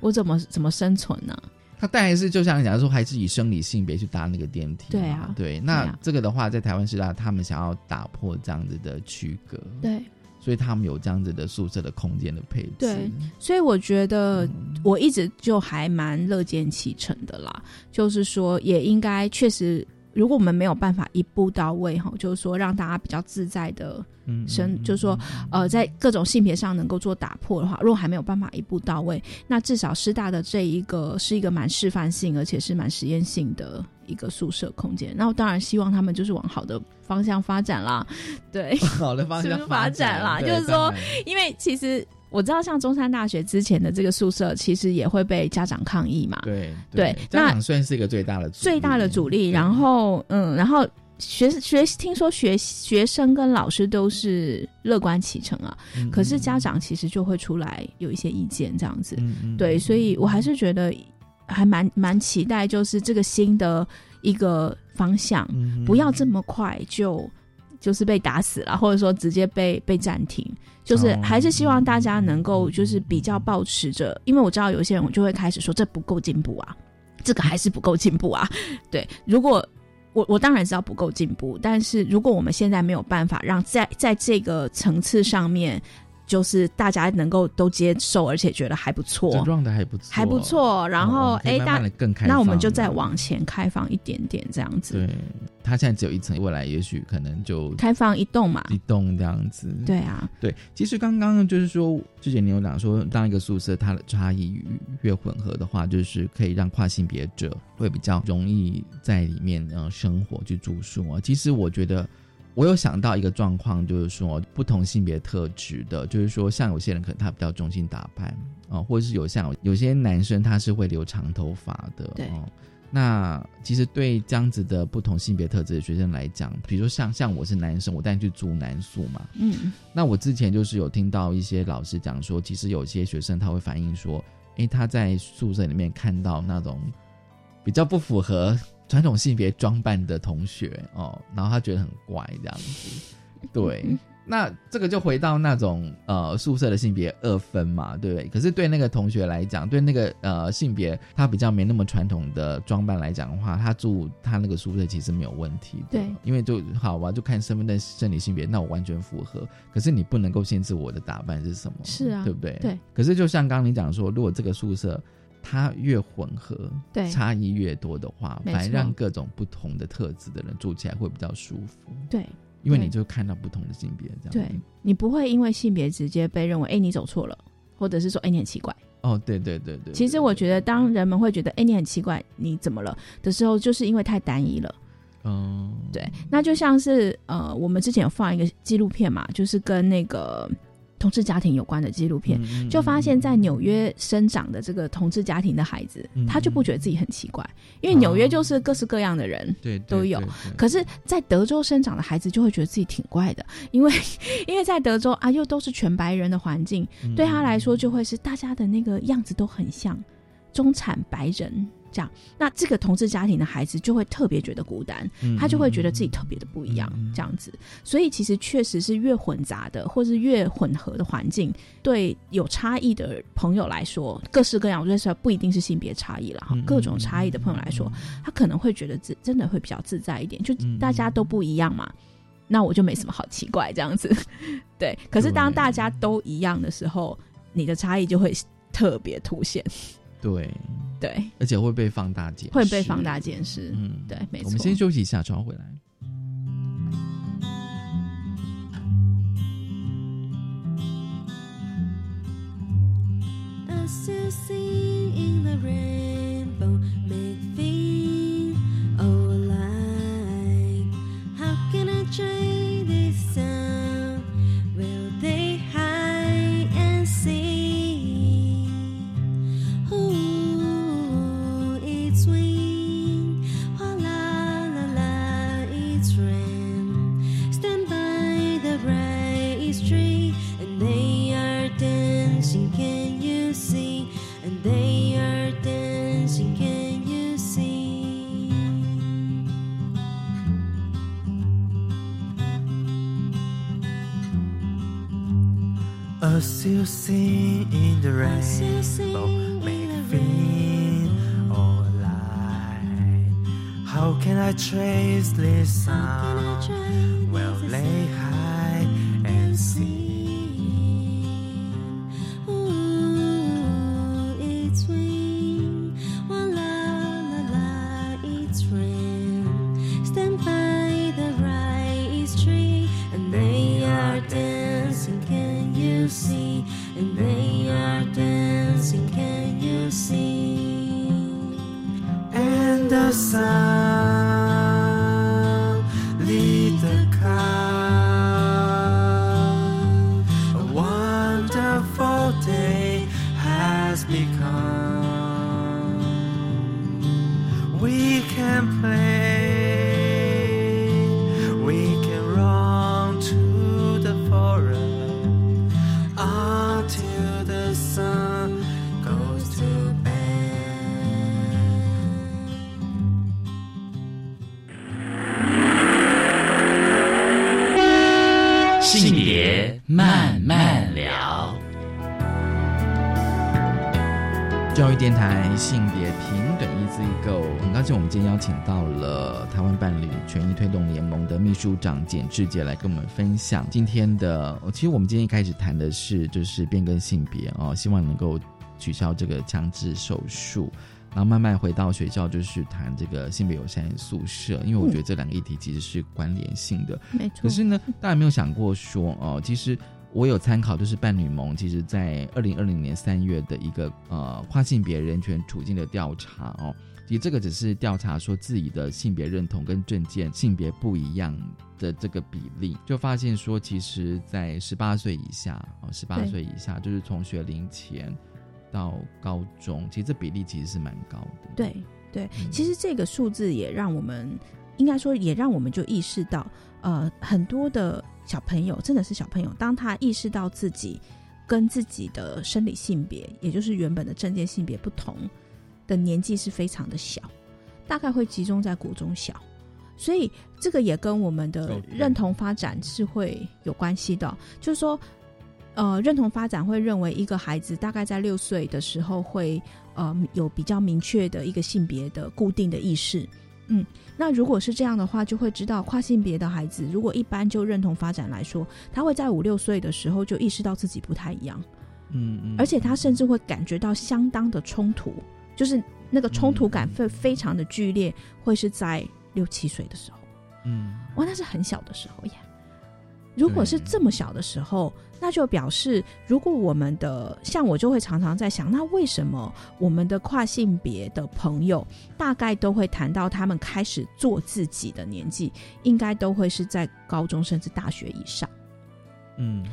我怎么怎么生存呢？他当然是就像你讲说，还是以生理性别去搭那个电梯。对啊，对，那这个的话，在台湾师大，他们想要打破这样子的区隔。对。所以他们有这样子的宿舍的空间的配置。对，所以我觉得我一直就还蛮乐见其成的啦。就是说，也应该确实，如果我们没有办法一步到位哈，就是说让大家比较自在的。生就是说，呃，在各种性别上能够做打破的话，如果还没有办法一步到位，那至少师大的这一个是一个蛮示范性，而且是蛮实验性的一个宿舍空间。那我当然希望他们就是往好的方向发展啦，对，好的方向发展啦。就是说，因为其实我知道，像中山大学之前的这个宿舍，其实也会被家长抗议嘛。对对，家长算是一个最大的最大的阻力。然后，嗯，然后。学学听说学学生跟老师都是乐观启程啊，可是家长其实就会出来有一些意见这样子，对，所以我还是觉得还蛮蛮期待，就是这个新的一个方向，不要这么快就就是被打死了，或者说直接被被暂停，就是还是希望大家能够就是比较保持着，因为我知道有些人我就会开始说这不够进步啊，这个还是不够进步啊，对，如果。我我当然知道不够进步，但是如果我们现在没有办法让在在这个层次上面就是大家能够都接受，而且觉得还不错，状态还不错，还不错。然后哎，大更开，那我们就再往前开放一点点，这样子。对，它现在只有一层，未来也许可能就开放一栋嘛，一栋这样子。对啊，对。其实刚刚就是说，之前你有讲说，当一个宿舍它的差异越混合的话，就是可以让跨性别者会比较容易在里面呃生活去住宿啊。其实我觉得。我有想到一个状况，就是说不同性别特质的，就是说像有些人可能他比较中性打扮啊，或者是有像有些男生他是会留长头发的，对。那其实对这样子的不同性别特质的学生来讲，比如说像像我是男生，我带你去住男宿嘛，嗯。那我之前就是有听到一些老师讲说，其实有些学生他会反映说，哎，他在宿舍里面看到那种比较不符合。传统性别装扮的同学哦，然后他觉得很怪这样子，对，那这个就回到那种呃宿舍的性别二分嘛，对不对？可是对那个同学来讲，对那个呃性别他比较没那么传统的装扮来讲的话，他住他那个宿舍其实没有问题，对，因为就好吧，就看身份证、生理性别，那我完全符合。可是你不能够限制我的打扮是什么，是啊，对不对？对。可是就像刚刚你讲说，如果这个宿舍。它越混合，对差异越多的话，反而让各种不同的特质的人住起来会比较舒服。对，因为你就看到不同的性别，这样。对你不会因为性别直接被认为，哎，你走错了，或者是说，哎，你很奇怪。哦，对对对对。其实我觉得，当人们会觉得，哎，你很奇怪，你怎么了的时候，就是因为太单一了。嗯，对。那就像是呃，我们之前有放一个纪录片嘛，就是跟那个。同志家庭有关的纪录片，就发现，在纽约生长的这个同志家庭的孩子，他就不觉得自己很奇怪，因为纽约就是各式各样，的人对都有。可是，在德州生长的孩子就会觉得自己挺怪的，因为 因为在德州啊，又都是全白人的环境，对他来说就会是大家的那个样子都很像中产白人。这样，那这个同志家庭的孩子就会特别觉得孤单，他就会觉得自己特别的不一样，这样子。所以其实确实是越混杂的，或是越混合的环境，对有差异的朋友来说，各式各样，我觉得不一定是性别差异了哈。各种差异的朋友来说，他可能会觉得自真的会比较自在一点，就大家都不一样嘛，那我就没什么好奇怪这样子。对，可是当大家都一样的时候，你的差异就会特别凸显。对对，而且会被放大检，会被放大检视。嗯，对，没错。我们先休息一下，转回来。As I trace this sound? Well, lay come. We can play. 性别平等，一字一个。很高兴我们今天邀请到了台湾伴侣权益推动联盟的秘书长简志杰来跟我们分享今天的。其实我们今天一开始谈的是就是变更性别哦，希望能够取消这个强制手术，然后慢慢回到学校就是谈这个性别友善宿舍，因为我觉得这两个议题其实是关联性的。没错。可是呢，大家没有想过说哦，其实。我有参考，就是伴侣盟，其实在二零二零年三月的一个呃跨性别人权处境的调查哦，其实这个只是调查说自己的性别认同跟证件性别不一样的这个比例，就发现说，其实，在十八岁以下哦，十八岁以下，就是从学龄前到高中，其实这比例其实是蛮高的。对对，其实这个数字也让我们应该说也让我们就意识到，呃，很多的。小朋友真的是小朋友，当他意识到自己跟自己的生理性别，也就是原本的证件性别不同的年纪是非常的小，大概会集中在国中小，所以这个也跟我们的认同发展是会有关系的。就是说，呃，认同发展会认为一个孩子大概在六岁的时候会呃有比较明确的一个性别的固定的意识。嗯，那如果是这样的话，就会知道跨性别的孩子，如果一般就认同发展来说，他会在五六岁的时候就意识到自己不太一样，嗯嗯，而且他甚至会感觉到相当的冲突，就是那个冲突感会非常的剧烈，会是在六七岁的时候，嗯，哇，那是很小的时候呀。如果是这么小的时候，那就表示，如果我们的像我就会常常在想，那为什么我们的跨性别的朋友大概都会谈到他们开始做自己的年纪，应该都会是在高中甚至大学以上，嗯。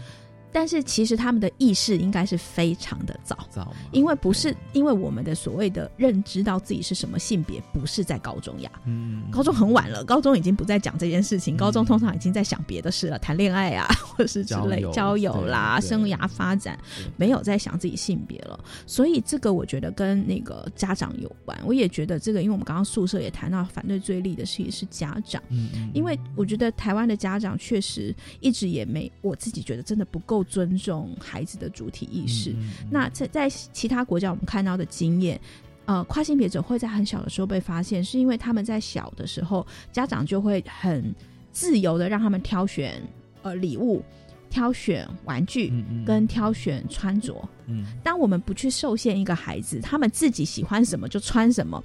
但是其实他们的意识应该是非常的早，早，因为不是因为我们的所谓的认知到自己是什么性别，不是在高中呀，嗯，高中很晚了，高中已经不再讲这件事情，高中通常已经在想别的事了，谈恋爱啊，或者是之类交友啦，生涯发展，没有在想自己性别了，所以这个我觉得跟那个家长有关，我也觉得这个，因为我们刚刚宿舍也谈到反对最厉的事情是家长，嗯，因为我觉得台湾的家长确实一直也没，我自己觉得真的不够。尊重孩子的主体意识。那在在其他国家，我们看到的经验，呃，跨性别者会在很小的时候被发现，是因为他们在小的时候，家长就会很自由的让他们挑选呃礼物、挑选玩具跟挑选穿着。嗯，当我们不去受限一个孩子，他们自己喜欢什么就穿什么，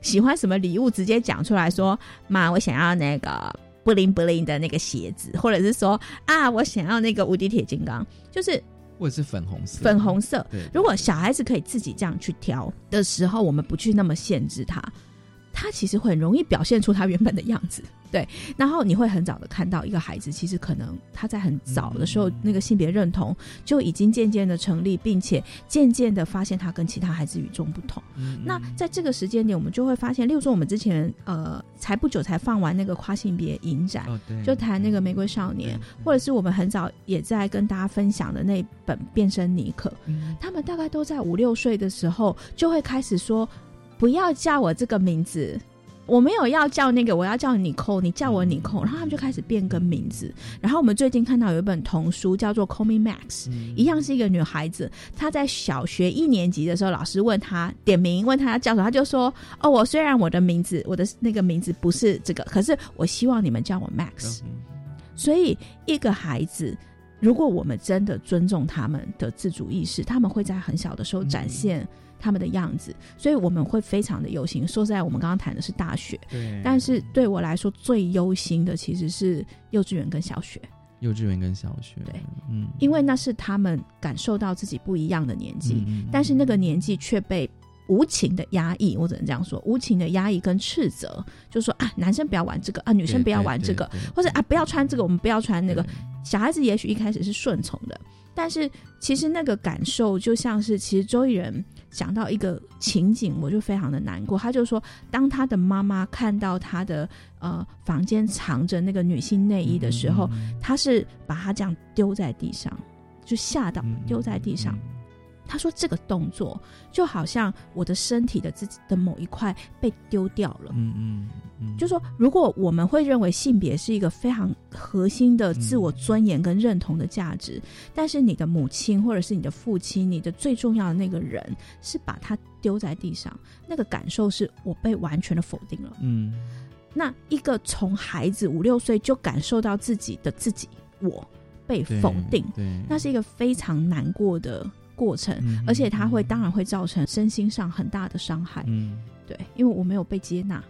喜欢什么礼物直接讲出来说：“妈，我想要那个。”不灵布灵的那个鞋子，或者是说啊，我想要那个无敌铁金刚，就是或者是粉红色，粉红色。对，如果小孩子可以自己这样去挑的时候，我们不去那么限制他。他其实会很容易表现出他原本的样子，对。然后你会很早的看到一个孩子，其实可能他在很早的时候，那个性别认同就已经渐渐的成立，并且渐渐的发现他跟其他孩子与众不同。那在这个时间点，我们就会发现，例如说我们之前呃才不久才放完那个跨性别影展，就谈那个玫瑰少年，或者是我们很早也在跟大家分享的那本变身尼克，他们大概都在五六岁的时候就会开始说。不要叫我这个名字，我没有要叫那个，我要叫你扣，你叫我你扣，然后他们就开始变更名字。然后我们最近看到有一本童书叫做《Call Me Max》，一样是一个女孩子，她在小学一年级的时候，老师问她点名，问她要叫什么，她就说：“哦，我虽然我的名字，我的那个名字不是这个，可是我希望你们叫我 Max。”所以，一个孩子，如果我们真的尊重他们的自主意识，他们会在很小的时候展现。他们的样子，所以我们会非常的忧心。说实在，我们刚刚谈的是大学，对，但是对我来说最忧心的其实是幼稚园跟小学。幼稚园跟小学，对，嗯，因为那是他们感受到自己不一样的年纪，但是那个年纪却被无情的压抑。我只能这样说，无情的压抑跟斥责，就说啊，男生不要玩这个啊，女生不要玩这个，或者啊，不要穿这个，我们不要穿那个。小孩子也许一开始是顺从的。但是其实那个感受就像是，其实周艺人讲到一个情景，我就非常的难过。他就说，当他的妈妈看到他的呃房间藏着那个女性内衣的时候，他是把他这样丢在地上，就吓到丢在地上。他说这个动作就好像我的身体的自己的某一块被丢掉了。嗯嗯嗯，就说如果我们会认为性别是一个非常核心的自我尊严跟认同的价值，但是你的母亲或者是你的父亲，你的最重要的那个人是把它丢在地上，那个感受是我被完全的否定了。嗯，那一个从孩子五六岁就感受到自己的自己我被否定，对，那是一个非常难过的。过程，而且它会当然会造成身心上很大的伤害。嗯，对，因为我没有被接纳。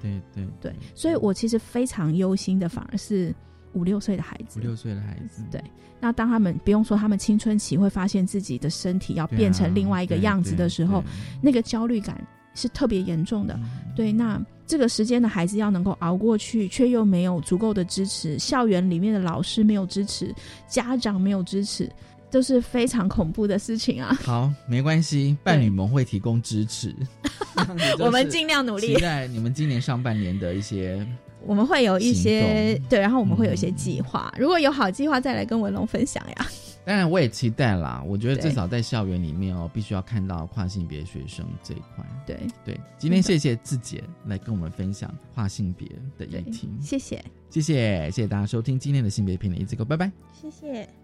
对对对，所以我其实非常忧心的，反而是五六岁的孩子。五六岁的孩子，对。那当他们不用说，他们青春期会发现自己的身体要变成另外一个样子的时候，那个焦虑感是特别严重的。对，那这个时间的孩子要能够熬过去，却又没有足够的支持，校园里面的老师没有支持，家长没有支持。都是非常恐怖的事情啊！好，没关系，伴侣盟会提供支持，我们尽量努力。期待你们今年上半年的一些，我们会有一些对，然后我们会有一些计划。如果有好计划，再来跟文龙分享呀。当然，我也期待啦。我觉得至少在校园里面哦，必须要看到跨性别学生这一块。对对，今天谢谢志姐来跟我们分享跨性别的议题。谢谢，谢谢，谢谢大家收听今天的性别片的一字歌，拜拜，谢谢。